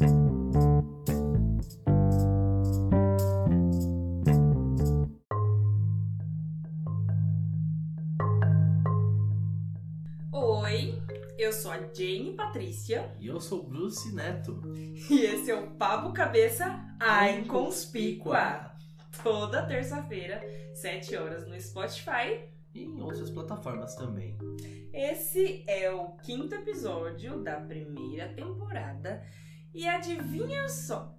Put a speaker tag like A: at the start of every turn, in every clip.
A: Oi, eu sou a Jane Patrícia
B: E eu sou o Bruce Neto.
A: e esse é o Papo Cabeça A Inconspícua. Toda terça-feira, 7 horas no Spotify.
B: E em outras plataformas também.
A: Esse é o quinto episódio da primeira temporada. E adivinha só?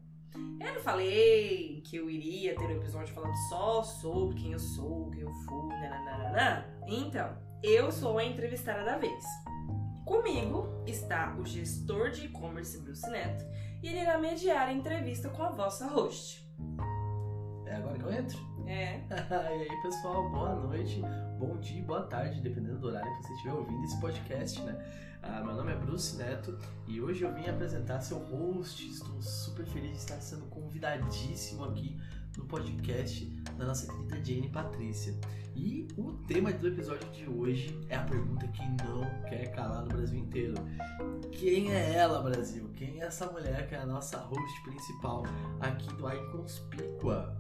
A: Eu não falei que eu iria ter um episódio falando só sobre quem eu sou, quem eu fui, nananana. Então, eu sou a entrevistada da vez. Comigo está o gestor de e-commerce Bruce Neto e ele irá mediar a entrevista com a vossa host.
B: É agora que eu entro?
A: É,
B: e aí, pessoal, boa noite, bom dia, boa tarde, dependendo do horário que você estiver ouvindo esse podcast, né? Ah, meu nome é Bruce Neto e hoje eu vim apresentar seu host. Estou super feliz de estar sendo convidadíssimo aqui no podcast da nossa querida Jane Patrícia. E o tema do episódio de hoje é a pergunta que não quer calar no Brasil inteiro. Quem é ela, Brasil? Quem é essa mulher que é a nossa host principal aqui do A Inconspícua?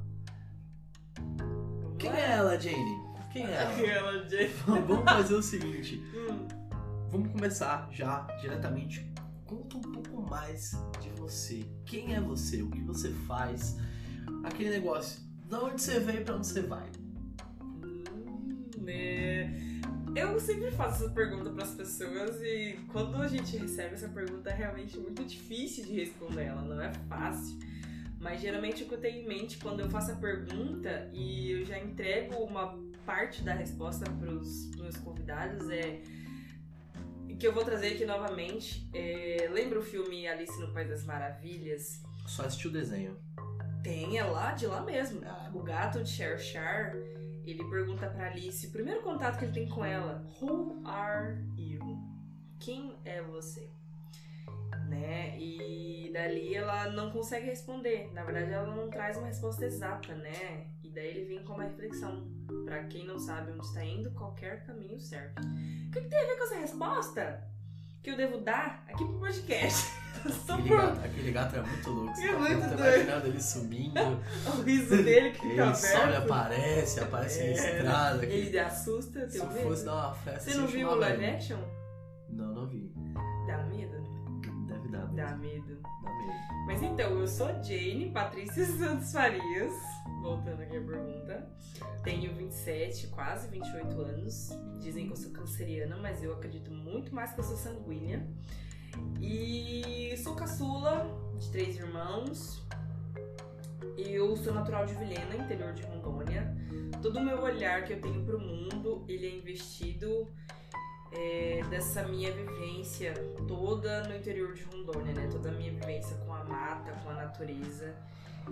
B: Quem é ela, Jane? Quem é ela?
A: Aquela de...
B: Vamos fazer o seguinte,
A: Hum,
B: vamos começar já diretamente. Conta um pouco mais de você. Quem é você? O que você faz? Aquele negócio. Da onde você veio e pra onde você vai?
A: né? Eu sempre faço essa pergunta para as pessoas e quando a gente recebe essa pergunta é realmente muito difícil de responder ela, não é fácil. Mas geralmente o que eu tenho em mente quando eu faço a pergunta e eu já entrego uma parte da resposta para os meus convidados é que eu vou trazer aqui novamente. É, lembra o filme Alice no País das Maravilhas?
B: Só assistiu o desenho.
A: Tem, é lá de lá mesmo.
B: Ah,
A: O gato de Cher ele pergunta pra Alice, o primeiro contato que ele tem com ela, Who are you? Quem é você? Né? E dali ela não consegue responder. Na verdade, ela não traz uma resposta exata, né? E daí ele vem com uma reflexão. Pra quem não sabe onde está indo, qualquer caminho serve. O que, que tem a ver com essa resposta? Que eu devo dar aqui pro podcast. Só
B: Aquele
A: por
B: gato, aquele gato é muito louco.
A: É
B: tá
A: muito doido.
B: imaginando ele sumindo.
A: o riso dele que fica
B: Ele
A: aberto.
B: aparece, aparece na
A: É,
B: estrada. que-
A: Ele assusta,
B: Se fosse dar uma festa,
A: Você não
B: você
A: viu o live
B: ele.
A: action?
B: Não, não vi.
A: Dá medo. Dá
B: mesmo.
A: Mas então, eu sou Jane Patrícia Santos Farias. Voltando aqui a pergunta. Tenho 27, quase 28 anos. Dizem que eu sou canceriana, mas eu acredito muito mais que eu sou sanguínea. E sou caçula de três irmãos. Eu sou natural de Vilhena, interior de Rondônia. Todo o meu olhar que eu tenho pro mundo, ele é investido é, dessa minha vivência toda no interior de Rondônia, né? Toda a minha vivência com a mata, com a natureza.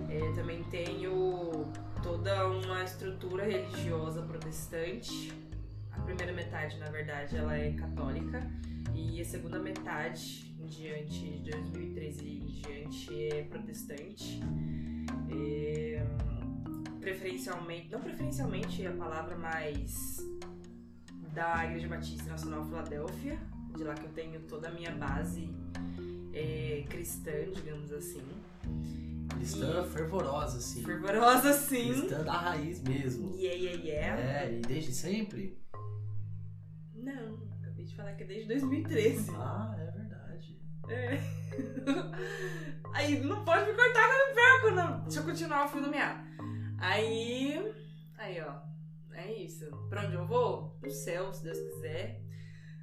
A: É, também tenho toda uma estrutura religiosa protestante. A primeira metade, na verdade, ela é católica. E a segunda metade, em diante, de 2013 em diante, é protestante. É, preferencialmente, não preferencialmente a palavra, mas da Igreja Batista Nacional Filadélfia, de lá que eu tenho toda a minha base é, cristã, digamos assim.
B: Cristã
A: E-
B: fervorosa, assim.
A: Fervorosa, sim.
B: Cristã da raiz mesmo.
A: Yeah, yeah, yeah.
B: É, e desde sempre?
A: Não, acabei de falar que é desde 2013.
B: Ah, é verdade.
A: É. Aí não pode me cortar que eu me perco, não. Deixa eu continuar o fio do meado. Aí. Aí, ó. É isso. Pra onde eu vou? Pro céu, se Deus quiser.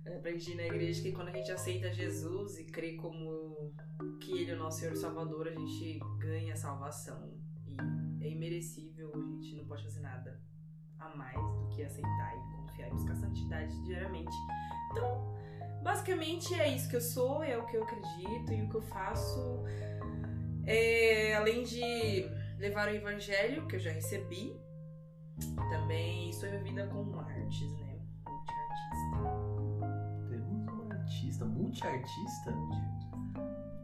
A: Aprendi na igreja que quando a gente aceita Jesus e crê como que Ele é o nosso Senhor e Salvador, a gente ganha a salvação. E é imerecível, a gente não pode fazer nada a mais do que aceitar e confiar e buscar santidade diariamente. Então, basicamente é isso que eu sou, é o que eu acredito e o que eu faço. É, além de levar o evangelho que eu já recebi, também sou envolvida com artes, né?
B: Artista, multiartista.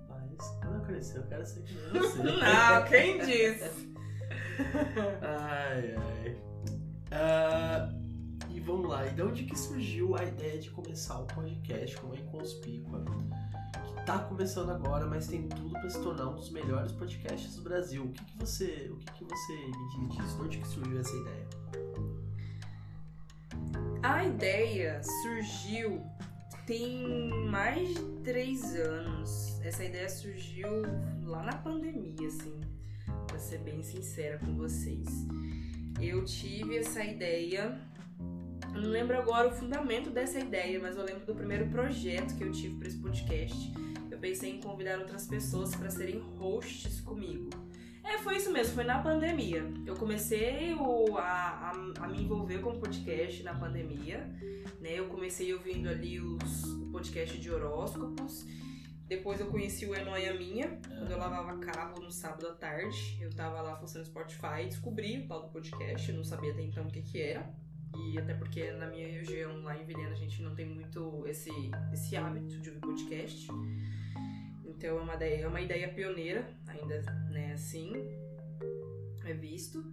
B: Mas quando eu crescer, eu quero ser que nem você.
A: Não, quem disse?
B: ai, ai. Ah, e vamos lá, e de onde que surgiu a ideia de começar o podcast como Inconspícua? que tá começando agora, mas tem tudo para se tornar um dos melhores podcasts do Brasil. O que, que você, o que, que você me diz disso? De onde que surgiu essa ideia?
A: A ideia surgiu tem mais de três anos. Essa ideia surgiu lá na pandemia, assim, pra ser bem sincera com vocês. Eu tive essa ideia. Não lembro agora o fundamento dessa ideia, mas eu lembro do primeiro projeto que eu tive para esse podcast. Eu pensei em convidar outras pessoas para serem hosts comigo. É, foi isso mesmo, foi na pandemia. Eu comecei o, a, a, a, me envolver com podcast na pandemia, né? Eu comecei ouvindo ali os, o podcast de horóscopos. Depois eu conheci o Enoia Minha, quando eu lavava carro no sábado à tarde. Eu tava lá funcionando Spotify, descobri o tal do podcast, não sabia até então o que que era. E até porque na minha região, lá em Vilhena, a gente não tem muito esse, esse hábito de ouvir podcast. Então é uma ideia, é uma ideia pioneira, ainda né, assim, é visto.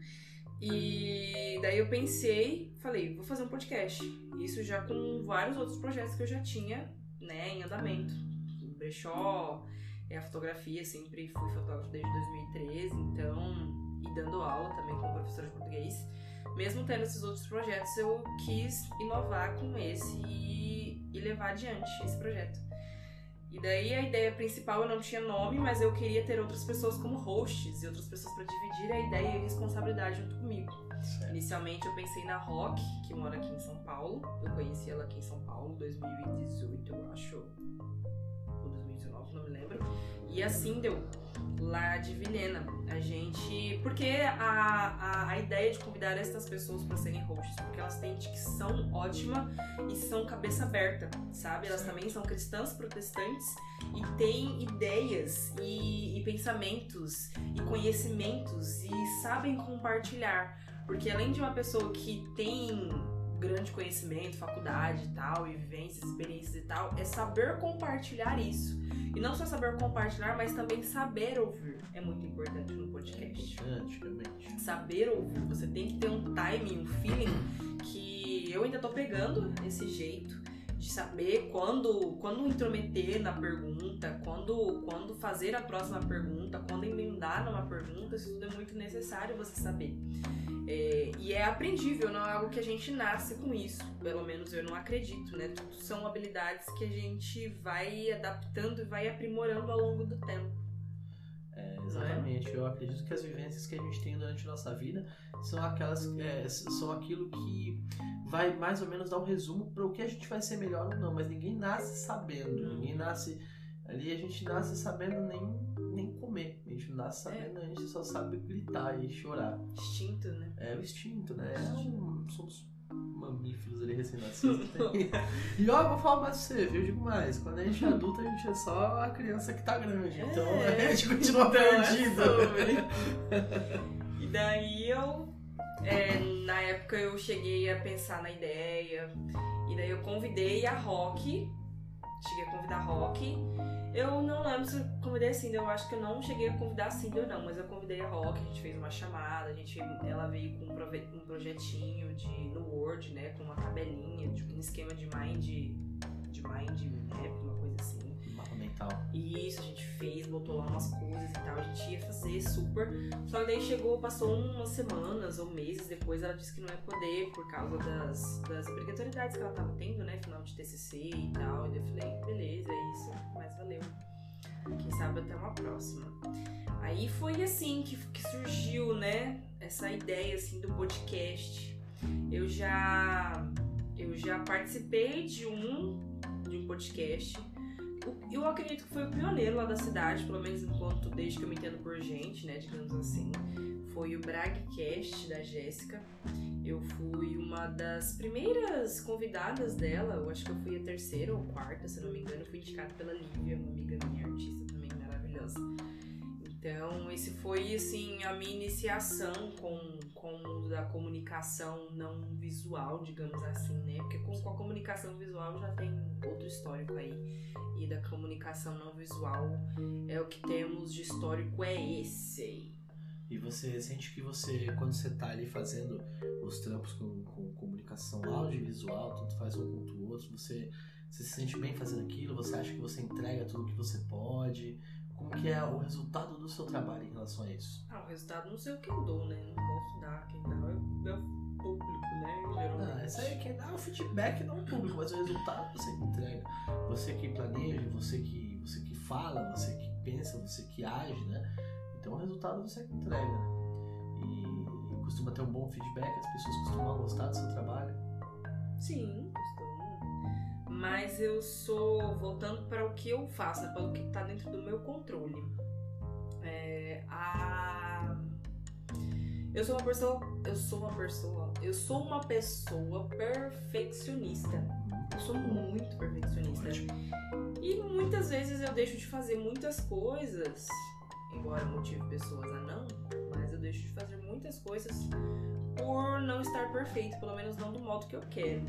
A: E daí eu pensei, falei, vou fazer um podcast. Isso já com vários outros projetos que eu já tinha, né, em andamento. O brechó, é a fotografia, sempre fui fotógrafo desde 2013, então, e dando aula também como professora de português. Mesmo tendo esses outros projetos, eu quis inovar com esse e, e levar adiante esse projeto. E daí a ideia principal eu não tinha nome, mas eu queria ter outras pessoas como hosts e outras pessoas para dividir a ideia e a responsabilidade junto comigo. Certo. Inicialmente eu pensei na Rock, que mora aqui em São Paulo. Eu conheci ela aqui em São Paulo em 2018, eu acho. Ou 2019, não me lembro. E assim deu lá de Vilhena. A gente. Porque a, a, a ideia de convidar essas pessoas para serem hosts, porque elas têm dicção ótima e são cabeça aberta, sabe? Elas também são cristãs protestantes e têm ideias e, e pensamentos e conhecimentos e sabem compartilhar. Porque além de uma pessoa que tem grande conhecimento, faculdade e tal, e vivências, experiências e tal, é saber compartilhar isso. E não só saber compartilhar, mas também saber ouvir. É muito importante no podcast.
B: É importante, realmente.
A: Saber ouvir. Você tem que ter um timing, um feeling que eu ainda tô pegando esse jeito de saber quando, quando intrometer na pergunta, quando, quando fazer a próxima pergunta, quando emendar numa pergunta, isso tudo é muito necessário você saber. É, e é aprendível, não é algo que a gente nasce com isso. Pelo menos eu não acredito, né? Tudo são habilidades que a gente vai adaptando e vai aprimorando ao longo do tempo.
B: É, exatamente. É? Eu acredito que as vivências que a gente tem durante a nossa vida são aquelas é, são aquilo que vai mais ou menos dar um resumo para o que a gente vai ser melhor ou não. Mas ninguém nasce sabendo. Ninguém nasce ali. A gente nasce sabendo nem nem comer. A gente não nasce sabendo, é. a gente só sabe gritar e chorar.
A: Instinto, né?
B: É o instinto, né? É um, somos mamíferos ali recém-nascidos. e ó, vou falar mais pra você, viu? Eu digo mais. Quando a gente é adulto, a gente é só a criança que tá grande. Então é. a gente continua então, perdido.
A: É e daí eu. É, na época eu cheguei a pensar na ideia. E daí eu convidei a Rock. Cheguei a convidar Rock. Eu não lembro se eu convidei a Cindy, eu acho que eu não cheguei a convidar a Cindy ou não, mas eu convidei a Rock, a gente fez uma chamada, a gente, ela veio com um, projetinho de, no Word, né, com uma tabelinha, tipo um esquema de mind, de mind map, uma.
B: Mental.
A: Isso, a gente fez, botou lá umas coisas e tal, a gente ia fazer super. Só que daí chegou, passou umas semanas ou meses depois, ela disse que não ia poder por causa das, das obrigatoriedades que ela tava tendo, né, final de TCC e tal. E daí eu falei, beleza, é isso, mas valeu. Quem sabe até uma próxima. Aí foi assim que, que surgiu, né, essa ideia assim do podcast. Eu já eu já participei de um de um podcast. Eu acredito que foi o pioneiro lá da cidade, pelo menos enquanto desde que eu me entendo por gente, né, digamos assim. Foi o Bragcast da Jéssica. Eu fui uma das primeiras convidadas dela, eu acho que eu fui a terceira ou quarta, se não me engano, eu fui indicada pela Lívia, uma amiga minha, artista também maravilhosa. Então, esse foi, assim, a minha iniciação com, com o mundo da comunicação não visual, digamos assim, né? Porque com, com a comunicação visual já tem outro histórico aí. E da comunicação não visual é o que temos de histórico é esse.
B: E você sente que você, quando você tá ali fazendo os trampos com, com comunicação audiovisual, tanto faz um quanto o outro, você Você se sente bem fazendo aquilo? Você acha que você entrega tudo que você pode? Como que é o resultado do seu trabalho em relação a isso?
A: Ah, o resultado não sei o que eu dou, né? Não posso dar, quem dá é o, é público, né? Geralmente.
B: Ah, isso aí quem dá o feedback não é o público, mas o resultado você que entrega. Você que planeja, você que, você que fala, você que pensa, você que age, né? Então o resultado você que entrega. né? E costuma ter um bom feedback, as pessoas costumam gostar do seu trabalho.
A: Sim. Mas eu sou voltando para o que eu faço, né? para o que está dentro do meu controle. É, a... Eu sou uma pessoa. Eu sou uma pessoa. Eu sou uma pessoa perfeccionista. Eu sou muito perfeccionista.
B: Ótimo.
A: E muitas vezes eu deixo de fazer muitas coisas, embora motive pessoas a não, mas eu deixo de fazer muitas coisas por não estar perfeito, pelo menos não do modo que eu quero.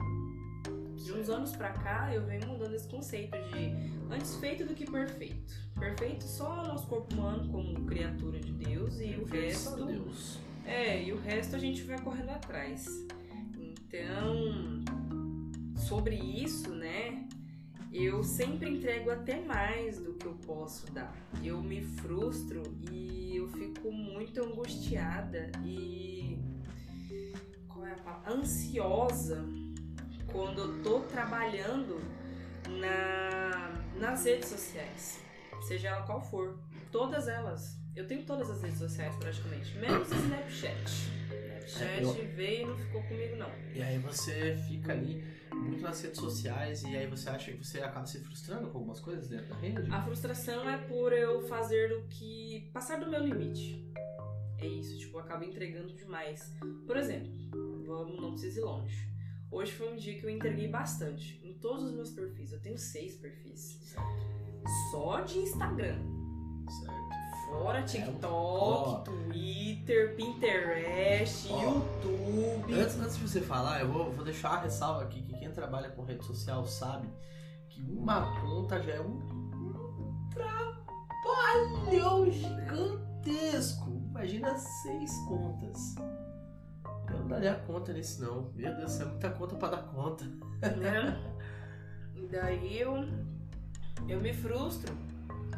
A: De uns anos pra cá eu venho mudando esse conceito de antes feito do que perfeito. Perfeito só o nosso corpo humano como criatura de Deus e o resto
B: Deus.
A: é, e o resto a gente vai correndo atrás. Então, sobre isso, né? Eu sempre entrego até mais do que eu posso dar. Eu me frustro e eu fico muito angustiada e qual é a palavra? ansiosa quando eu tô trabalhando na, nas redes sociais, seja ela qual for, todas elas. Eu tenho todas as redes sociais praticamente, menos o Snapchat. Snapchat
B: eu-
A: veio e não ficou comigo não.
B: E aí você fica ali muito nas redes sociais e aí você acha que você acaba se frustrando com algumas coisas dentro da rede?
A: A frustração é por eu fazer o que. passar do meu limite. É isso, tipo, eu acabo entregando demais. Por exemplo, vamos, não precisa ir longe. Hoje foi um dia que eu entreguei bastante em todos os meus perfis. Eu tenho seis perfis.
B: Certo,
A: Só de Instagram.
B: certo.
A: Fora
B: É,
A: TikTok,
B: ó.
A: Twitter, Pinterest,
B: Ó.
A: YouTube.
B: Antes, antes de você falar, eu vou, vou deixar a ressalva aqui que quem trabalha com rede social sabe que uma conta já é um, um trabalhão gigantesco. Imagina seis contas. Daria conta nisso não. Meu Deus é muita conta pra dar conta.
A: né? E daí eu, eu me frustro.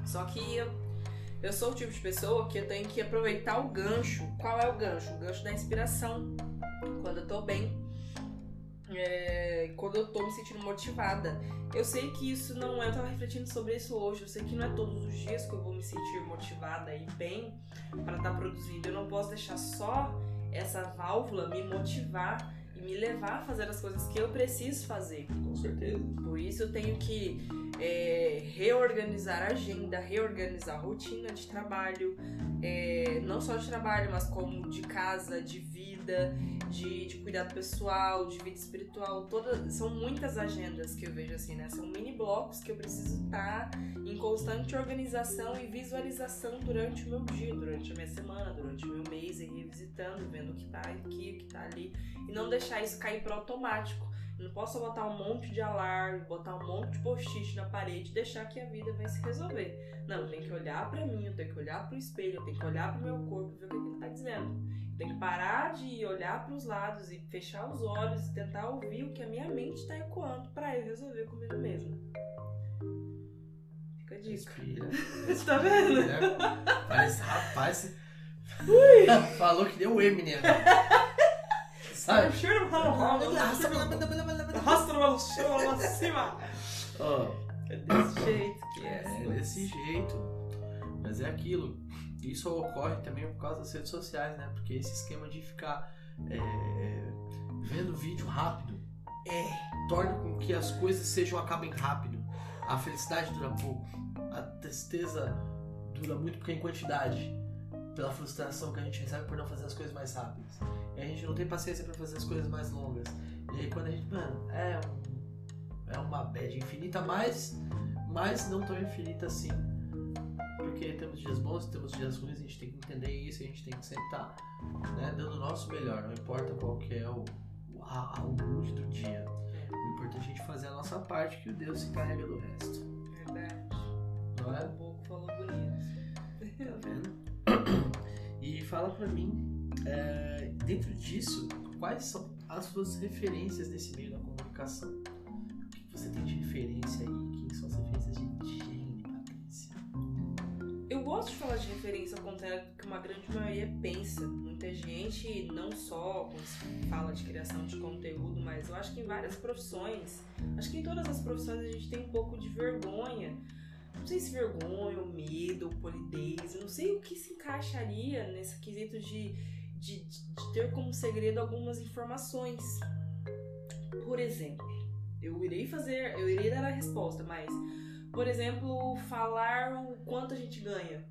A: Só que eu, eu sou o tipo de pessoa que eu tenho que aproveitar o gancho. Qual é o gancho? O gancho da inspiração. Quando eu tô bem. É, quando eu tô me sentindo motivada. Eu sei que isso não é. Eu tava refletindo sobre isso hoje. Eu sei que não é todos os dias que eu vou me sentir motivada e bem para estar produzindo. Eu não posso deixar só essa válvula me motivar e me levar a fazer as coisas que eu preciso fazer.
B: Com certeza.
A: Por isso eu tenho que é, reorganizar a agenda, reorganizar a rotina de trabalho, é, não só de trabalho, mas como de casa, de vida, de, de cuidado pessoal, de vida espiritual. Toda, são muitas agendas que eu vejo assim, né? São mini blocos que eu preciso estar em constante organização e visualização durante o meu dia, durante a minha semana, durante o meu mês, e revisitando, vendo o que tá aqui, o que tá ali, e não deixar isso cair pro automático. Eu não posso botar um monte de alarme, botar um monte de post-it na parede e deixar que a vida vai se resolver. Não, eu tenho que olhar pra mim, eu tenho que olhar pro espelho, eu tenho que olhar pro meu corpo e ver o que ele tá dizendo. Eu tenho que parar de olhar pros lados e fechar os olhos e tentar ouvir o que a minha mente tá ecoando pra eu resolver comigo mesma. Fica a dica.
B: Respira.
A: Você tá vendo?
B: Respira. Parece, rapaz. Falou que deu o Eminem. Sabe?
A: É desse jeito que é.
B: é desse jeito. Mas é aquilo. Isso ocorre também por causa das redes sociais, né? Porque esse esquema de ficar é, vendo vídeo rápido
A: É.
B: torna com que as coisas sejam acabem rápido. A felicidade dura pouco. A tristeza dura muito porque é em quantidade. Pela frustração que a gente recebe por não fazer as coisas mais rápidas. E a gente não tem paciência pra fazer as coisas mais longas. E aí quando a gente, mano, é um, é uma bad infinita, mas, mas não tão infinita assim. Porque temos dias bons e temos dias ruins, a gente tem que entender isso, a gente tem que sempre estar né, dando o nosso melhor, não importa qual que é o, o, a, a- o mood do dia. O importante é a gente fazer a nossa parte que o Deus se carrega do resto.
A: Verdade.
B: Não é?
A: Um pouco falou bonito.
B: Tá vendo? E fala pra mim, é, dentro disso, quais são as suas referências nesse meio da comunicação? O que você tem de referência? aí? Quem são as referências de Jane, Patrícia?
A: Eu gosto de falar de referência ao contrário do que uma grande maioria pensa. Muita gente, não só quando se fala de criação de conteúdo, mas eu acho que em várias profissões, acho que em todas as profissões a gente tem um pouco de vergonha. Não sei se vergonha, ou medo, ou polidez, não sei o que se encaixaria nesse quesito de, de, de ter como segredo algumas informações. Por exemplo, eu irei fazer, eu irei dar a resposta, mas, por exemplo, falar o quanto a gente ganha.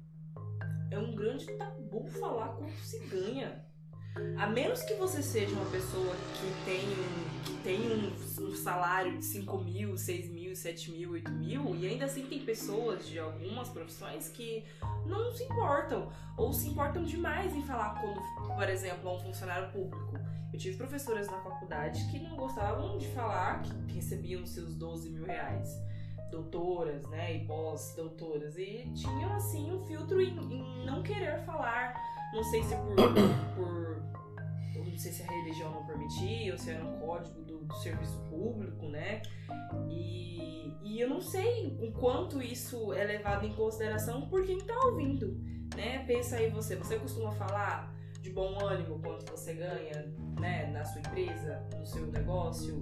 A: É um grande tabu falar quanto se ganha. A menos que você seja uma pessoa que tem, um- que tem um, um salário de 5 mil, 6 mil, 7 mil, 8 mil, e ainda assim tem pessoas de algumas profissões que não se importam, ou se importam demais em falar quando, por exemplo, a um funcionário público. Eu tive professoras na faculdade que não gostavam de falar que recebiam seus 12 mil reais. Doutoras, né, e pós-doutoras. E tinham, assim, um filtro em, em não querer falar. Não sei se por, por. Não sei se a religião não permitia, ou se era um código do, do serviço público, né? E, e eu não sei o quanto isso é levado em consideração por quem tá ouvindo, né? Pensa aí você, você costuma falar de bom ânimo quanto você ganha, né, na sua empresa, no seu negócio.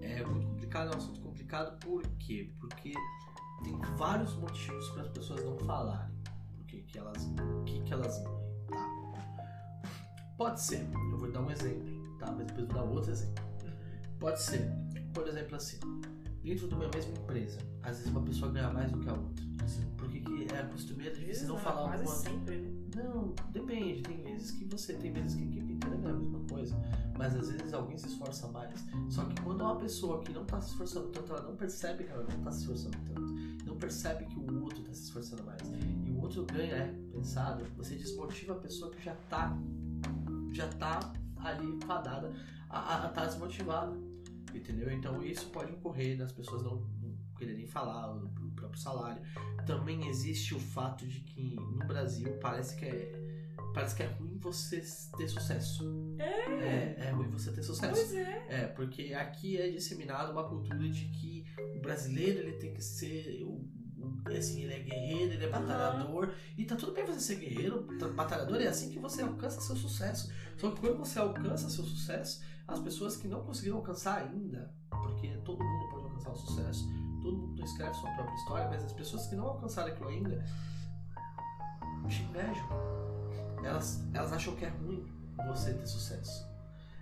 B: É muito complicado, é um assunto complicado, por quê? Porque tem vários motivos para as pessoas não falarem o que, que elas, que, que elas? Pode ser, eu vou dar um exemplo, tá? Mas depois vou dar outro exemplo. Pode ser, por exemplo, assim, dentro de uma mesma empresa, às vezes uma pessoa ganha mais do que a outra. Porque que é costumeiro de você não falar
A: quase
B: alguma
A: sempre, né?
B: não, depende. Tem vezes que você tem vezes que a equipe inteira ganha a mesma coisa, mas às vezes alguém se esforça mais. Só que quando é uma pessoa que não tá se esforçando tanto, ela não percebe que ela não tá se esforçando tanto, não percebe que o outro tá se esforçando mais, e o outro ganha é pensado, você desmotiva a pessoa que já tá, já tá ali fadada a, a tá desmotivada, entendeu? Então isso pode ocorrer das pessoas não, não quererem falar o, próprio salário. Também existe o fato de que no Brasil parece que é parece que é ruim você ter sucesso. É, é ruim você ter sucesso.
A: Pois é.
B: É, porque aqui é disseminada uma cultura de que o brasileiro ele tem que ser o, o- assim, ele é guerreiro, ele é batalhador. E tá tudo bem você ser guerreiro, tá- batalhador, é assim que você alcança seu sucesso. Só que quando você alcança seu sucesso, as pessoas que não conseguiram alcançar ainda, porque todo mundo pode alcançar o sucesso, todo mundo escreve sua própria história, mas as pessoas que não alcançaram aquilo ainda te invejam. Elas, elas acham que é ruim você ter sucesso.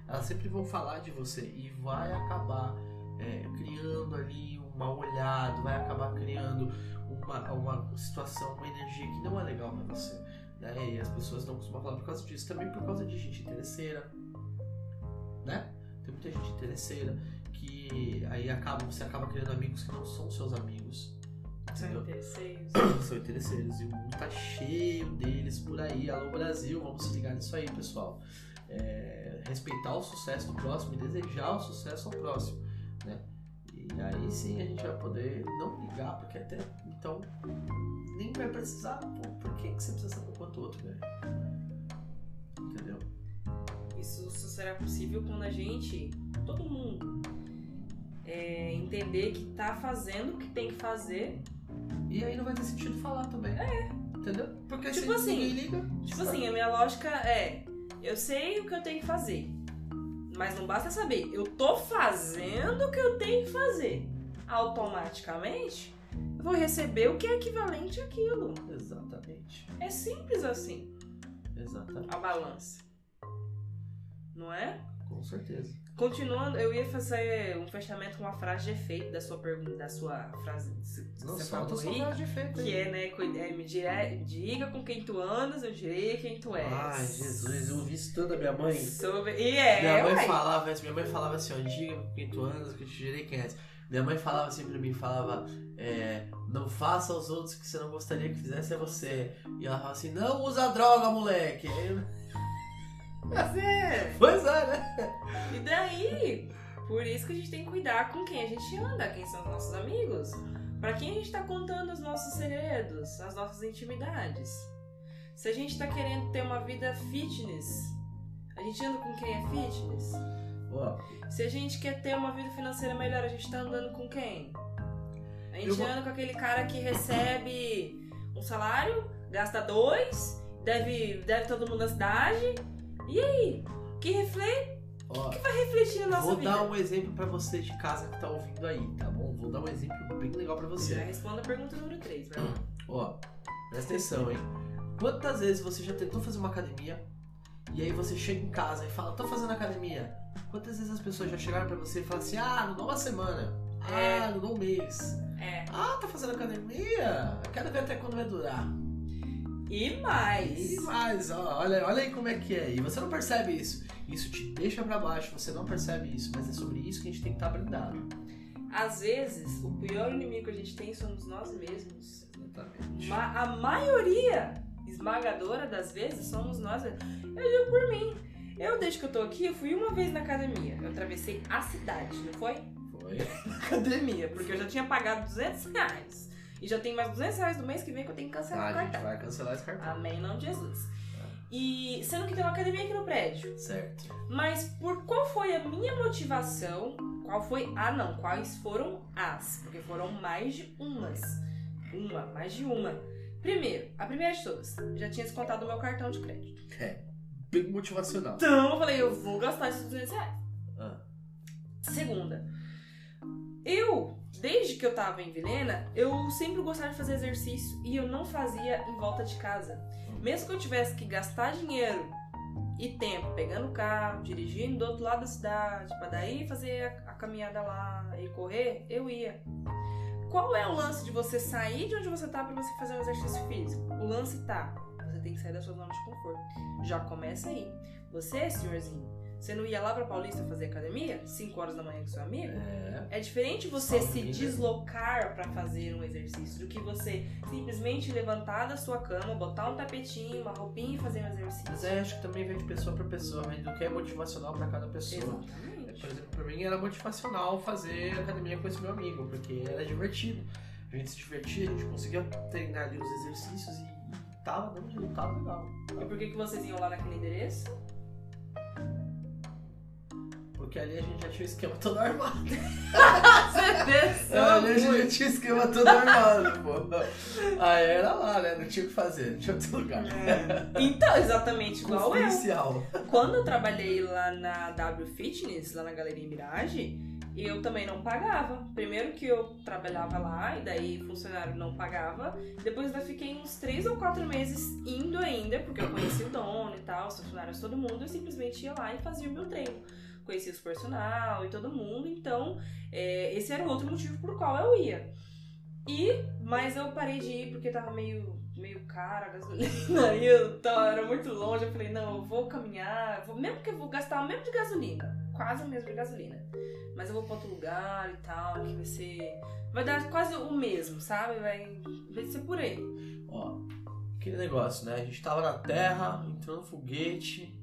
B: Elas sempre vão falar de você e vai acabar é, criando ali mal olhado, vai acabar criando uma, uma situação, uma energia que não é legal pra você. Né? E as pessoas não costumam falar por causa disso, também por causa de gente interesseira, né? Tem muita gente interesseira que aí acaba, você acaba criando amigos que não são seus amigos.
A: São interesseiros.
B: são interesseiros e o mundo tá cheio deles por aí. Alô Brasil, vamos se ligar nisso aí, pessoal. É, respeitar o sucesso do próximo e desejar o sucesso ao próximo, né? E aí sim a gente vai poder não ligar, porque até então nem vai precisar. Pô, por que, que você precisa saber quanto o outro ganha? Entendeu?
A: Isso só será possível quando a gente, todo mundo, é, entender que tá fazendo o que tem que fazer.
B: E aí não vai ter sentido falar também. É. Entendeu? Porque
A: Tipo assim,
B: ninguém liga.
A: Tipo
B: sabe?
A: assim, a minha lógica é: eu sei o que eu tenho que fazer, mas não basta saber, eu tô fazendo o que eu tenho que fazer. Automaticamente, eu vou receber o que é equivalente àquilo.
B: Exatamente.
A: É simples assim
B: Exatamente.
A: a balança. Não é?
B: Com certeza.
A: Continuando, eu ia fazer um fechamento com uma frase de efeito da sua pergunta, da sua frase que
B: Não solta sua frase de efeito aí.
A: que é, né, é, me dire- diga com quem tu andas, eu direi quem tu és.
B: Ai, Jesus, eu ouvi isso toda minha mãe.
A: Sobre... E é,
B: minha mãe falava minha mãe falava assim, ó, diga com quem tu andas, que eu te direi quem és. Minha mãe falava assim pra mim, falava, é, não faça aos outros o que você não gostaria que fizesse a você. E ela falava assim, não usa droga, moleque. Aí
A: Mas é.
B: Pois é, né?
A: E daí? Por isso que a gente tem que cuidar com quem a gente anda, quem são os nossos amigos. Pra quem a gente tá contando os nossos segredos, as nossas intimidades. Se a gente tá querendo ter uma vida fitness, a gente anda com quem é fitness? Se a gente quer ter uma vida financeira melhor, a gente tá andando com quem? A gente
B: Eu
A: anda com aquele cara que recebe um salário, gasta dois, deve, deve todo mundo na cidade. E aí? Que reflete,
B: Ó,
A: refletir na nossa
B: vou
A: vida?
B: dar um exemplo pra você de casa que tá ouvindo aí, tá bom? Vou dar um exemplo bem legal pra
A: Já
B: você.
A: responda a pergunta número 3, vai lá.
B: Ó, presta atenção, hein? Quantas vezes você já tentou fazer uma academia e aí você chega em casa e fala, tô fazendo academia? Quantas vezes as pessoas já chegaram pra você e falaram assim, ah, não dá uma semana, ah,
A: É.
B: não dá um mês,
A: É.
B: ah, tá fazendo academia? Quero ver até quando vai durar.
A: E mais.
B: E mais, ó, olha, olha aí como é que é. E você não percebe isso. Isso te deixa pra baixo, você não percebe isso, mas é sobre isso que a gente tem que estar blindado.
A: Às vezes, o pior inimigo que a gente tem somos nós mesmos.
B: Exatamente.
A: Ma- a maioria esmagadora das vezes somos nós mesmos. Eu digo por mim. Eu, desde que eu tô aqui, eu fui uma vez na academia. Eu atravessei a cidade, não foi?
B: Foi.
A: Academia, porque eu já tinha pagado 200 reais. E já tem mais 200 reais do mês que vem que eu tenho que cancelar
B: Ah,
A: o
B: a gente
A: cartão.
B: vai cancelar esse cartão.
A: Amém, de Jesus. E sendo que tem uma academia aqui no prédio.
B: Certo.
A: Mas por qual foi a minha motivação? Qual foi. Ah, não. Quais foram as? Porque foram mais de umas. Uma, mais de uma. Primeiro, a primeira de todas. Já tinha descontado o meu cartão de crédito.
B: É. Bem motivacional.
A: Então eu falei, eu vou gastar esses 200 reais.
B: Ah,
A: Segunda, eu, desde que eu tava em Vilhena, eu sempre gostava de fazer exercício e eu não fazia em volta de casa. Mesmo que eu tivesse que gastar dinheiro e tempo pegando o carro, dirigindo do outro lado da cidade, pra daí fazer a, caminhada lá e correr, eu ia. Qual é o lance de você sair de onde você tá pra você fazer um exercício físico? O lance tá, você tem que sair da sua zona de conforto. Já começa aí. Você, senhorzinho, você não ia lá pra Paulista fazer academia? 5 horas da manhã com seu amigo?
B: é.
A: É diferente você se deslocar pra fazer um exercício do que você simplesmente levantar da sua cama, botar um tapetinho, uma roupinha e fazer um exercício.
B: Mas é, acho que também vem de pessoa pra pessoa, vem do que é motivacional pra cada pessoa.
A: Exatamente.
B: Por exemplo, pra mim era motivacional fazer academia com esse meu amigo, porque era divertido. A gente se divertia, a gente conseguia treinar ali os exercícios e tava dando resultado legal.
A: E por que, que vocês iam lá naquele endereço?
B: Porque ali a gente já tinha o esquema todo armado.
A: Você
B: ali a gente já tinha o esquema todo armado, pô. Aí era lá, né? Não tinha o que fazer, não tinha outro lugar.
A: Então, exatamente igual eu.
B: Confidencial.
A: Quando eu trabalhei lá na W Fitness, lá na Galeria Mirage, eu também não pagava. Primeiro que eu trabalhava lá e daí funcionário não pagava. Depois eu fiquei uns três ou quatro meses indo ainda, porque eu conheci o dono e tal, os funcionários, todo mundo. Eu simplesmente ia lá e fazia o meu treino. Conhecia os personal e todo mundo. Então, é, esse era outro motivo por qual eu ia. E, mas eu parei de ir porque tava meio, meio cara a gasolina. E eu tava, era muito longe. Eu falei, não, eu vou caminhar. Vou, mesmo que eu vou gastar o mesmo de gasolina. Quase o mesmo de gasolina. Mas eu vou pra outro lugar e tal, que vai ser. Vai dar quase o mesmo, sabe? Vai, vai ser por aí.
B: Ó, aquele negócio, né? A gente tava na Terra, entrou no foguete?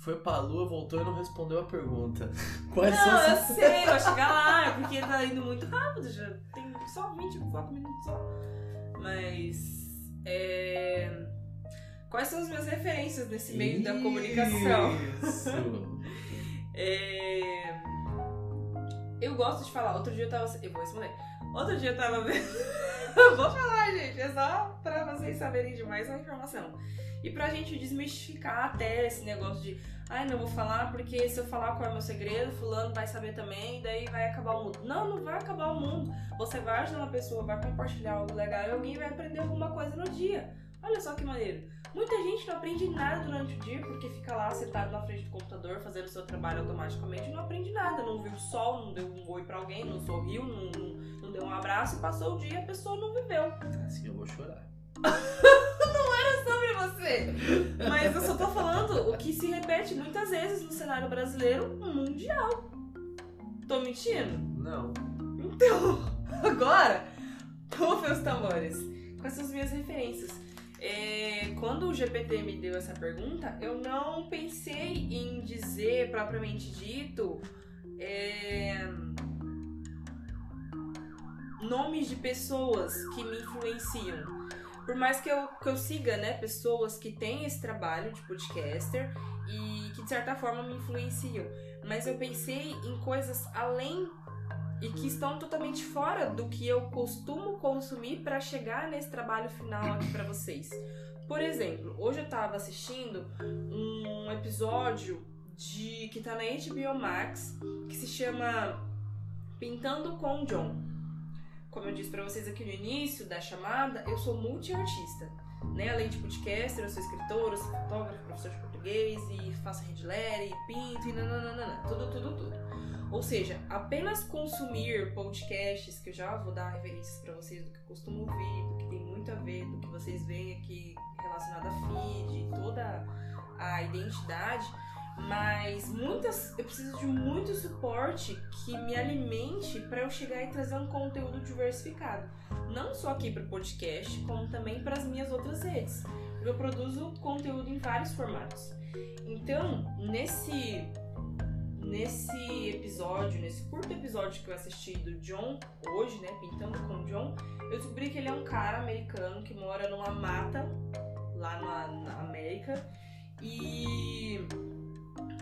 B: Foi pra Lua, voltou e não respondeu a pergunta. Quais
A: Não,
B: são
A: eu
B: as...
A: sei, vai chegar lá, é porque tá indo muito rápido, já tem só 24 minutos só. Mas. É... Quais são as minhas referências nesse meio da comunicação?
B: Isso.
A: É... Eu gosto de falar. Outro dia eu tava. Eu vou responder. Outro dia eu tava vendo. vou falar, gente. É só pra vocês saberem de mais uma informação. E pra gente desmistificar até esse negócio de. Ai, não vou falar porque se eu falar qual é o meu segredo, fulano vai saber também, daí vai acabar o mundo. Não, não vai acabar o mundo. Você vai ajudar uma pessoa, vai compartilhar algo legal e alguém vai aprender alguma coisa no dia. Olha só que maneiro. Muita gente não aprende nada durante o dia porque fica lá sentado na frente do computador fazendo seu trabalho automaticamente e não aprende nada. Não viu o sol, não deu um oi pra alguém, não sorriu, não, não, não deu um abraço e passou o dia e a pessoa não viveu.
B: Assim eu vou chorar.
A: Sobre você! Mas eu só tô falando o que se repete muitas vezes no cenário brasileiro mundial. Tô mentindo?
B: Não.
A: Então, agora, rufem os tambores. Quais são as minhas referências? É, quando o GPT me deu essa pergunta, eu não pensei em dizer propriamente dito é, nomes de pessoas que me influenciam. Por mais que eu, que eu siga né, pessoas que têm esse trabalho de podcaster e que de certa forma me influenciam. Mas eu pensei em coisas além e que estão totalmente fora do que eu costumo consumir para chegar nesse trabalho final aqui para vocês. Por exemplo, hoje eu tava assistindo um episódio de que tá na HBO Max que se chama Pintando com John. Como eu disse para vocês aqui no início da chamada, eu sou multiartista. Né? Além de podcaster, eu sou escritora, sou fotógrafo, professor de português e faço headletter e pinto e nananana, tudo, tudo, tudo. Ou seja, apenas consumir podcasts, que eu já vou dar referências para vocês do que eu costumo ouvir, do que tem muito a ver, do que vocês veem aqui relacionado a feed, toda a identidade, mas muitas eu preciso de muito suporte que me alimente para eu chegar e trazer um conteúdo diversificado, não só aqui para o podcast, como também para as minhas outras redes. Eu produzo conteúdo em vários formatos. Então, nesse nesse episódio, nesse curto episódio que eu assisti do John hoje, né, pintando com John, eu descobri que ele é um cara americano que mora numa mata lá na, na América e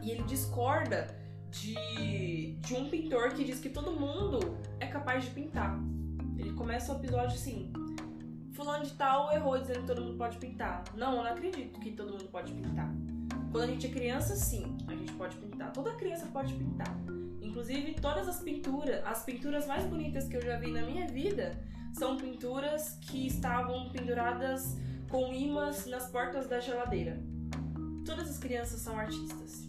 A: e ele discorda de, de um pintor que diz que todo mundo é capaz de pintar. Ele começa o episódio assim: Fulano de Tal errou dizendo que todo mundo pode pintar. Não, eu não acredito que todo mundo pode pintar. Quando a gente é criança, sim, a gente pode pintar. Toda criança pode pintar. Inclusive, todas as pinturas, as pinturas mais bonitas que eu já vi na minha vida são pinturas que estavam penduradas com imãs nas portas da geladeira. Todas as crianças são artistas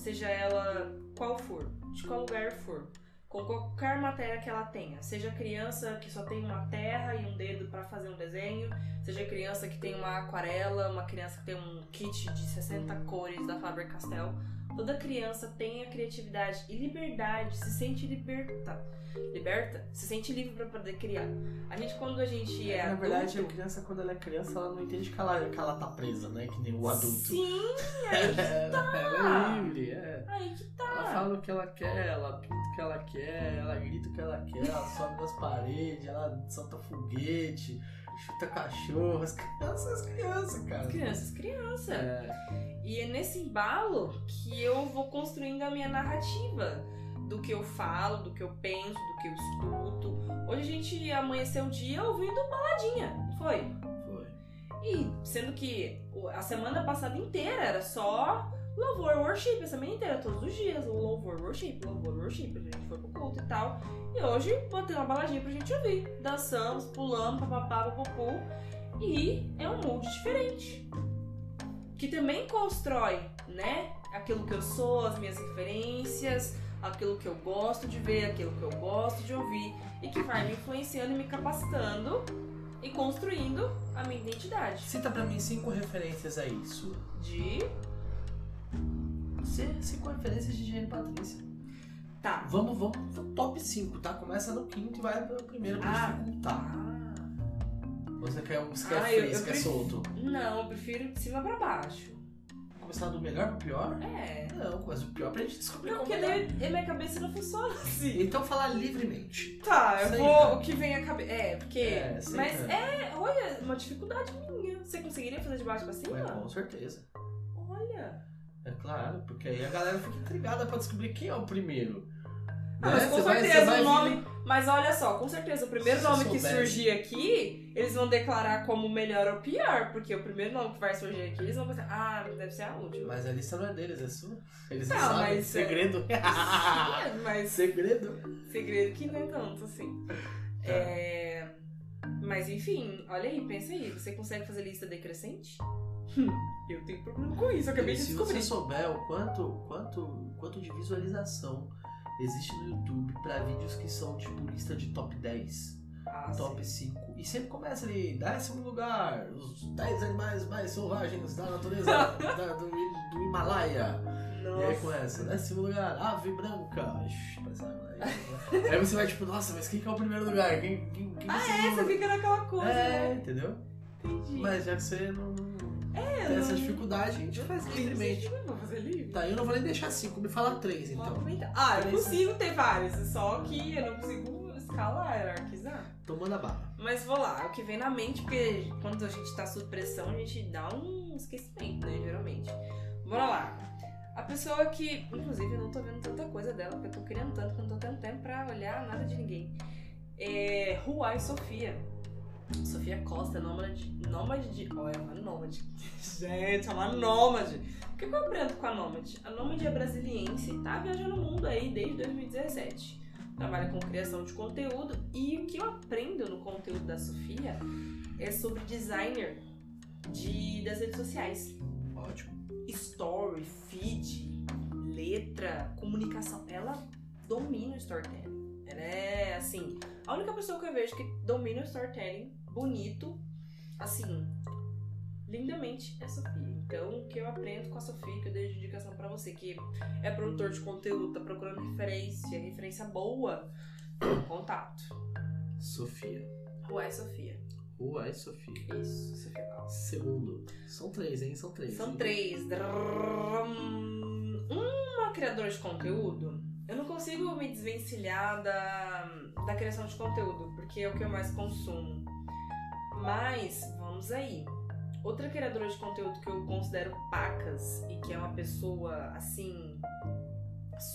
A: seja ela qual for, de qual lugar for, com qualquer matéria que ela tenha, seja criança que só tem uma terra e um dedo para fazer um desenho, seja criança que tem uma aquarela, uma criança que tem um kit de 60 cores da Faber-Castell, toda criança tem a criatividade e liberdade, se sente liberta liberta, se sente livre para poder criar. A gente, quando a gente é,
B: Na
A: adulto...
B: verdade, a criança, quando ela é criança, ela não entende que ela, que ela tá presa, né? Que nem o adulto.
A: Sim, aí que tá.
B: ela é livre, é.
A: Aí que tá.
B: Ela fala o que ela quer, ela pinta o que ela quer, ela grita o que ela quer, ela sobe nas paredes, ela solta foguete, chuta cachorro. As crianças, as crianças, cara.
A: As crianças, criança.
B: É.
A: E é nesse embalo que eu vou construindo a minha narrativa do que eu falo, do que eu penso, do que eu escuto. Hoje a gente amanheceu o dia ouvindo baladinha, não foi?
B: Foi.
A: E sendo que a semana passada inteira era só louvor worship, a semana inteira, todos os dias, louvor worship, louvor worship, a gente foi pro culto e tal. E hoje botei uma baladinha pra gente ouvir. Dançamos, pulamos, papapá, papapu. E é um mood diferente. Que também constrói, né? Aquilo que eu sou, as minhas referências, aquilo que eu gosto de ver, aquilo que eu gosto de ouvir e que vai me influenciando e me capacitando e construindo a minha identidade.
B: Cita pra mim cinco referências a isso.
A: De.
B: Cinco referências de Jane Patrícia.
A: Tá.
B: Vamos, vamos pro top 5, tá? Começa no quinto e vai pro primeiro pra
A: Ah.
B: dificultar.
A: Ah.
B: Você quer, você quer
A: Ah, eu-
B: free,
A: eu
B: você quer
A: prefiro-
B: solto?
A: Não, eu prefiro de cima pra baixo.
B: Começar do melhor pro pior?
A: É.
B: Não, mas o pior pra gente descobrir
A: Não, porque
B: é
A: daí a minha cabeça não funciona assim.
B: Então falar livremente.
A: Tá, eu vou. O que vem à cabeça. É, porque.
B: É,
A: mas
B: cara.
A: é, olha, uma dificuldade minha. Você conseguiria fazer de baixo pra cima?
B: É, com certeza.
A: Olha.
B: É claro, porque aí a galera fica intrigada pra descobrir quem é o primeiro.
A: Ah,
B: Né?
A: mas com
B: Você vai-
A: certeza
B: vai
A: o nome.
B: vir-
A: Mas olha só, com certeza o primeiro
B: Se
A: nome que surgir aqui, eles vão declarar como melhor ou pior. Porque o primeiro nome que vai surgir aqui, eles vão pensar, ah, deve ser a última.
B: Mas a lista não é deles, é sua. Eles
A: Não,
B: não sabem.
A: mas, é-
B: Segredo.
A: É, mas
B: Segredo.
A: segredo que não é tanto assim.
B: Tá.
A: É, Mas enfim, olha aí, pensa aí. Você consegue fazer lista decrescente? Eu tenho problema com isso, eu acabei de
B: Se
A: descobrir.
B: você souber o quanto, quanto, quanto de visualização existe no YouTube pra vídeos que são tipo lista de top 10,
A: Ah,
B: top
A: sim.
B: 5. E sempre começa ali, décimo lugar, os 10 animais mais selvagens da natureza da- do, do Himalaia. E aí
A: Nossa.
B: começa, décimo lugar, ave branca. Ixi, parece água, né? Aí você vai tipo, nossa, mas quem que é o primeiro lugar? Quem, quem, quem
A: Ah, é, você fica naquela coisa,
B: É,
A: né?
B: entendeu?
A: Entendi.
B: Mas já que você não
A: é,
B: Tem essa dificuldade, a gente faz livremente.
A: Não vou fazer livre.
B: Tá, eu não vou nem deixar cinco, me fala três, então.
A: Ah, eu
B: né?
A: consigo ter vários, é só que eu não consigo escalar, hierarquizar.
B: Tomando a bala.
A: Mas vou lá, é o que vem na mente, porque quando a gente tá sob pressão, a gente dá um esquecimento, né, geralmente. Bora lá. A pessoa que, inclusive, eu não tô vendo tanta coisa dela, porque eu tô querendo tanto que eu não tô tendo tempo pra olhar nada de ninguém. É Ruai Sofia. Sofia Costa, é nômade. Nômade de. Olha, é uma nômade. Gente, é uma nômade. O que eu aprendo com a nômade? A nômade é brasiliense e tá viajando o mundo aí desde 2017. Trabalha com criação de conteúdo e o que eu aprendo no conteúdo da Sofia é sobre designer de, das redes sociais.
B: Ótimo.
A: Story, feed, letra, comunicação. Ela domina o storytelling. Ela é assim. A única pessoa que eu vejo que domina o storytelling bonito, assim, lindamente é a Sofia. Então, o que eu aprendo com a Sofia, que eu deixo de indicação para você, que é produtor de conteúdo, tá procurando referência, referência boa, contato.
B: Sofia.
A: Uai, é Sofia.
B: Uai, é Sofia.
A: Isso, Sofia Val.
B: Segundo. São três, hein? São três.
A: São
B: hein?
A: três. Uma criadora de conteúdo. Eu não consigo me desvencilhar da, da criação de conteúdo, porque é o que eu mais consumo. Mas, vamos aí. Outra criadora de conteúdo que eu considero pacas e que é uma pessoa, assim,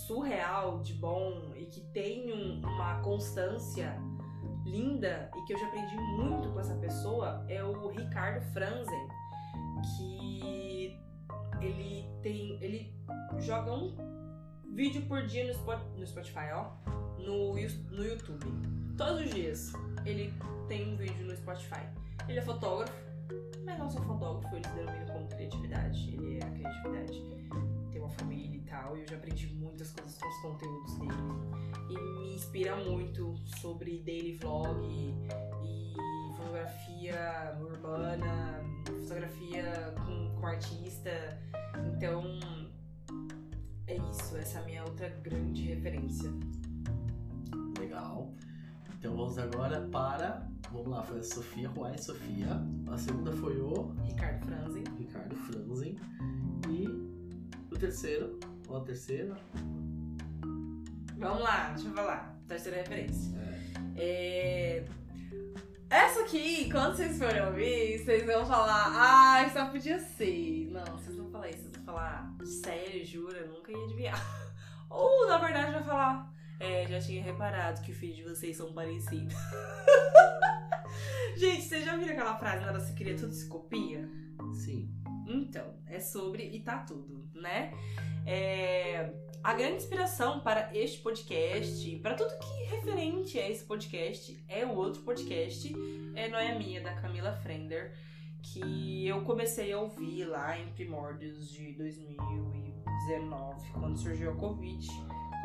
A: surreal de bom e que tem um- uma constância linda e que eu já aprendi muito com essa pessoa é o Ricardo Franzen, que ele tem. ele joga um vídeo por dia no, Spot- no Spotify, ó, no, no YouTube. Todos os dias ele tem um vídeo no Spotify. Ele é fotógrafo, mas não só fotógrafo, eles denominam como criatividade. Ele é a criatividade. Tem uma família e tal, e eu já aprendi muitas coisas com os conteúdos dele. E me inspira muito sobre daily vlog e fotografia urbana, fotografia com, com artista. Então, é isso, essa é a minha outra grande referência.
B: Legal. Então vamos agora para. Vamos lá, foi a Sofia Ruai Sofia. A segunda foi o
A: Ricardo Franzen.
B: Ricardo Franzen. E o terceiro, ou a terceira,
A: Vamos lá, deixa eu falar. Terceira referência.
B: é,
A: É... Essa aqui, quando vocês forem ouvir, vocês vão falar, ai, só podia ser. Não, vocês não vão falar isso, vocês vão falar, sério, jura, nunca ia adivinhar. Ou, na verdade, vai falar, é, já tinha reparado que o filho de vocês são parecidos. Gente, vocês já viram aquela frase, hora que se cria, tudo se copia?
B: sim.
A: Então, é sobre e tá tudo, né? É, a grande inspiração para este podcast, para tudo que é referente a esse podcast, é o outro podcast, é Noia Minha, da Camila Frender, que eu comecei a ouvir lá em primórdios de 2019, quando surgiu a Covid.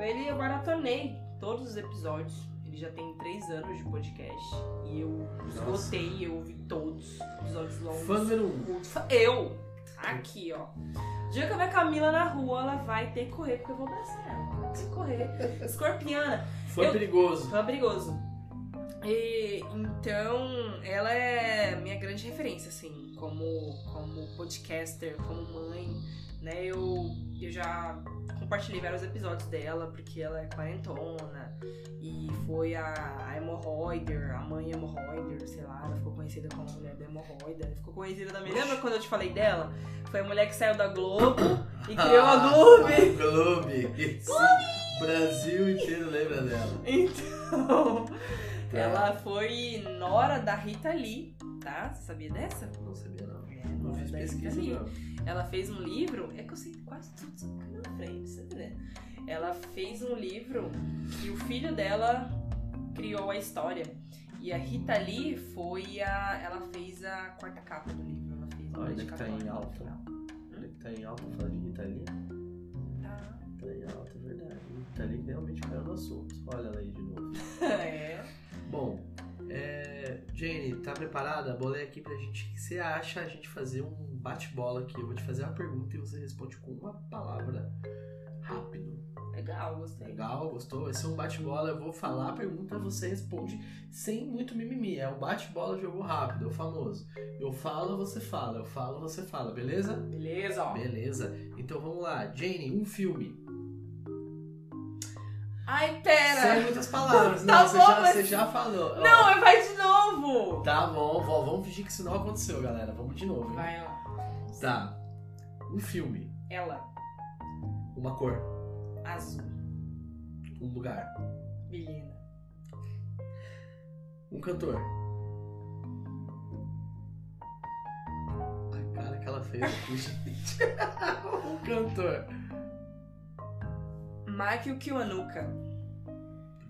A: Ele eu maratonei todos os episódios. Ele já tem três anos de podcast. E eu esgotei, eu ouvi todos os episódios longos.
B: Fã número um.
A: Eu! Aqui, ó. O dia que eu ver a Camila na rua, ela vai ter que correr, porque eu vou abraçar ela. Tem que correr. Escorpiana.
B: Foi
A: Eu-
B: perigoso.
A: Foi perigoso. E, então, ela é minha grande referência, assim, como, como podcaster, como mãe, né? Eu, eu já compartilhei vários episódios dela, porque ela é quarentona, e foi a, a hemorroider, a mãe hemorroider, sei lá, ela ficou conhecida como a mulher da hemorroida, ficou conhecida também. Lembra quando eu te falei dela? Foi a mulher que saiu da Globo e criou a Globe.
B: Globe. Sim. O Brasil inteiro lembra dela.
A: Então,
B: Tá.
A: ela foi nora da Rita Lee, tá? Você sabia dessa?
B: Não sabia, não.
A: É,
B: Não fiz
A: Rita
B: pesquisa,
A: Lee.
B: não.
A: Ela fez um livro, é que eu sei quase tudo sobre Camila Frente, você tá entendendo? Ela fez um livro que o filho dela criou a história. E a Rita Lee foi a. Ela fez a quarta capa do livro. Ela fez
B: Olha que tá
A: dedicatória
B: em
A: no
B: alta. que tá em alta falar de Ritalia.
A: Tá.
B: Tá em alta, é verdade. Ritalia que realmente caiu no assunto. Olha ela aí de novo.
A: é.
B: Bom, Jane, tá preparada? Bolei aqui pra gente. O que você acha a gente fazer um bate-bola aqui? Eu vou te fazer uma pergunta e você responde com uma palavra rápido.
A: Legal, gostei.
B: Legal, gostou? Vai ser um bate-bola. Eu vou falar a pergunta, você responde sem muito mimimi. É um bate-bola, jogo rápido, é o famoso. Eu falo, você fala. Eu falo, você fala, beleza?
A: Beleza.
B: Beleza. Então vamos lá. Jane, um filme.
A: Ai, pera!
B: Sem muitas palavras.
A: Tá
B: não, você,
A: bom,
B: já,
A: mas-
B: você já falou.
A: Não, vai de novo!
B: Tá bom, vó, vamos fingir que isso não aconteceu, galera. Vamos de novo. hein?
A: Vai lá.
B: Tá. Um filme.
A: Ela.
B: Uma cor.
A: Azul.
B: Um lugar.
A: Vilhena.
B: Um cantor. A cara que ela fez aqui, gente. um cantor.
A: Michael Kiwanuka.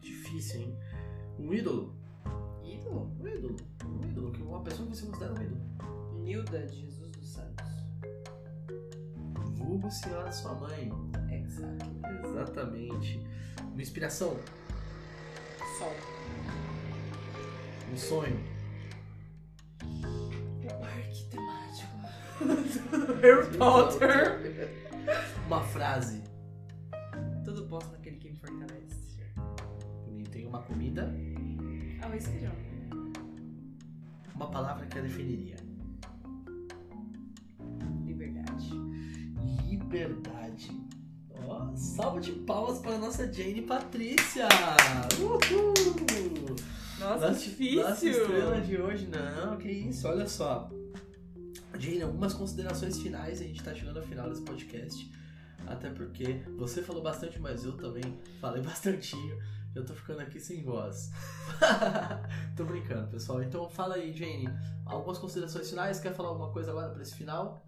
B: Difícil, hein? Um ídolo.
A: Ídolo?
B: Um ídolo. Um ídolo. que- Uma pessoa que você considera um ídolo.
A: Nilda de Jesus dos Santos.
B: Vulgo senhora sua mãe.
A: Exato.
B: Exatamente. Uma inspiração.
A: Sol.
B: Um sonho.
A: O parque temático. Harry Potter.
B: Uma frase.
A: Posso naquele que me fortalece.
B: Bonito. Tem uma comida.
A: Arroz e feijão.
B: Uma palavra que a definiria.
A: Liberdade.
B: Liberdade. Ó, salva de palmas para a nossa Jane Patrícia. Uhul!
A: Nossa,
B: Nossa-
A: difícil.
B: Nossa estrela de hoje, não, que isso, olha só. Jane, algumas considerações finais, a gente tá chegando ao final desse podcast. Até porque você falou bastante, mas eu também falei bastantinho. Eu tô ficando aqui sem voz. tô brincando, pessoal. Então fala aí, Jane. Algumas considerações finais? Quer falar alguma coisa agora pra esse final?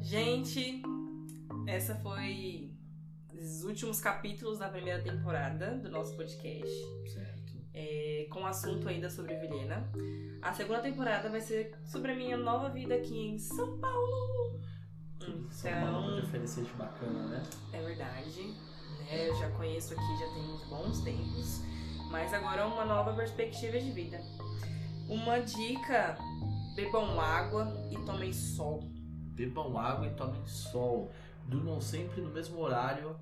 A: Gente, essa foi os últimos capítulos da primeira temporada do nosso podcast.
B: Certo.
A: é, com assunto ainda sobre Vilhena. A segunda temporada vai ser sobre a minha nova vida aqui em São Paulo.
B: Paulo
A: Então,
B: pode oferecer de bacana, né?
A: é verdade. Né? Eu já conheço aqui já tem uns bons tempos. Mas agora é uma nova perspectiva de vida. Uma dica: bebam água e tomem sol.
B: Bebam água e tomem sol. Durmam sempre no mesmo horário.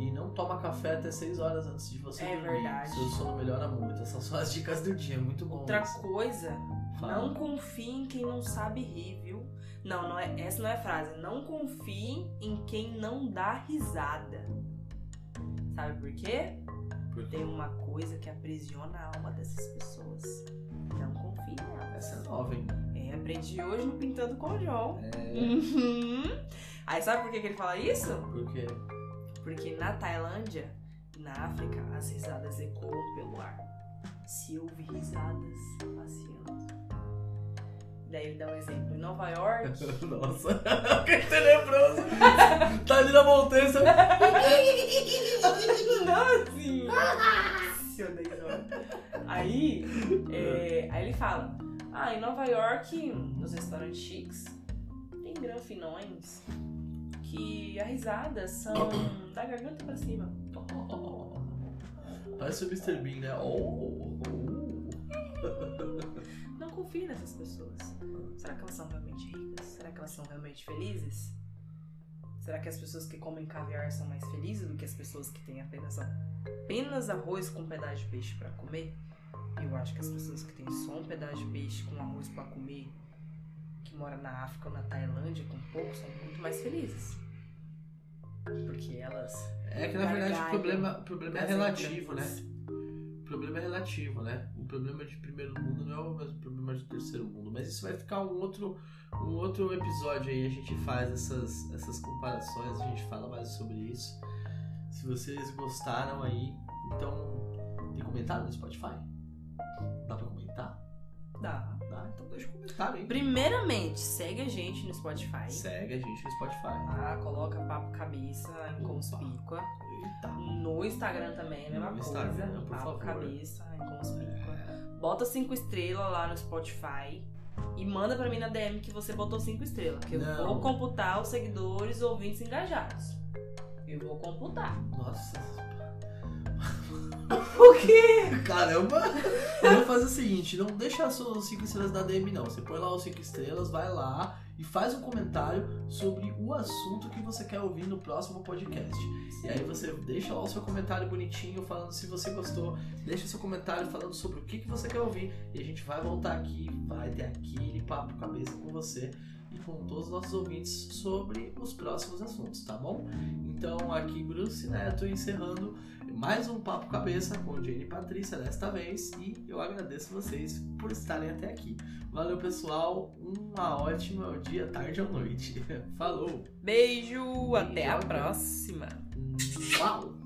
B: E não toma café até 6 horas antes de você
A: É
B: dormir.
A: verdade.
B: Seu sono melhora muito. Essas são as dicas do dia. Muito bom.
A: Outra
B: isso.
A: coisa,
B: Fala.
A: não confie em quem não sabe rir? Não, não é, essa não é a frase. Não confie em quem não dá risada. Sabe por quê?
B: Porque
A: Tem uma coisa que aprisiona a alma dessas pessoas. Não confie nelas.
B: essa é nova, hein?
A: É, aprendi hoje no Pintando com o John.
B: É.
A: Uhum. Aí sabe por que, que ele fala isso?
B: Porque.
A: Porque na Tailândia na África as risadas ecoam pelo ar. Se ouve risadas passeando. Daí ele dá um exemplo. Em Nova York,
B: Nossa, que tenebroso! tá ali na montanha, você...
A: Assim. Deizão. Aí, é, aí ele fala: Ah, em Nova York, nos restaurantes chiques, tem granfinões que a risada são da garganta pra cima.
B: Parece o Mr. Bean, né? Oh, oh.
A: Não confie nessas pessoas. Será que elas são realmente ricas? Será que elas são realmente felizes? Será que as pessoas que comem caviar são mais felizes do que as pessoas que têm apenas, apenas arroz com um pedaço de peixe pra comer? Eu acho que as pessoas que têm só um pedaço de peixe com arroz pra comer, que moram na África ou na Tailândia com pouco, são muito mais felizes. Porque elas.
B: É que na verdade o problema, o problema é relativo, né? O problema é relativo, né? Problema de primeiro mundo não é o mesmo problema de terceiro mundo. Mas isso vai ficar um outro, um outro episódio aí. A gente faz essas, essas comparações, a gente fala mais sobre isso. Se vocês gostaram aí, então. Tem comentário no Spotify? Dá pra comentar?
A: Dá.
B: Dá, então deixa um comentário aí.
A: Primeiramente, segue a gente no Spotify.
B: Segue a gente no Spotify.
A: Ah, coloca papo cabeça em Conspícua.
B: Eita.
A: No Instagram também é a mesma
B: No
A: coisa.
B: Instagram, por
A: papo
B: favor.
A: cabeça em Conspícua. Bota cinco estrelas lá no Spotify. E manda pra mim na DM que você botou cinco estrelas. Que eu
B: Não.
A: vou computar os seguidores ouvintes engajados. Eu vou computar.
B: Nossa.
A: O quê?
B: Caramba! Eu vou fazer o seguinte, não deixa as suas 5 estrelas na DM não. Você põe lá os 5 estrelas, vai lá e faz um comentário sobre o assunto que você quer ouvir no próximo podcast. E aí você deixa lá o seu comentário bonitinho falando se você gostou, deixa o seu comentário falando sobre o que, que você quer ouvir e a gente vai voltar aqui, vai ter aquele papo cabeça com você e com todos os nossos ouvintes sobre os próximos assuntos, tá bom? Então aqui Bruce Neto encerrando mais um Papo Cabeça com Jane e Patrícia desta vez e eu agradeço vocês por estarem até aqui. Valeu, pessoal. Uma ótima dia, tarde ou noite. Falou!
A: Beijo, Beijo até a próxima.
B: Uau!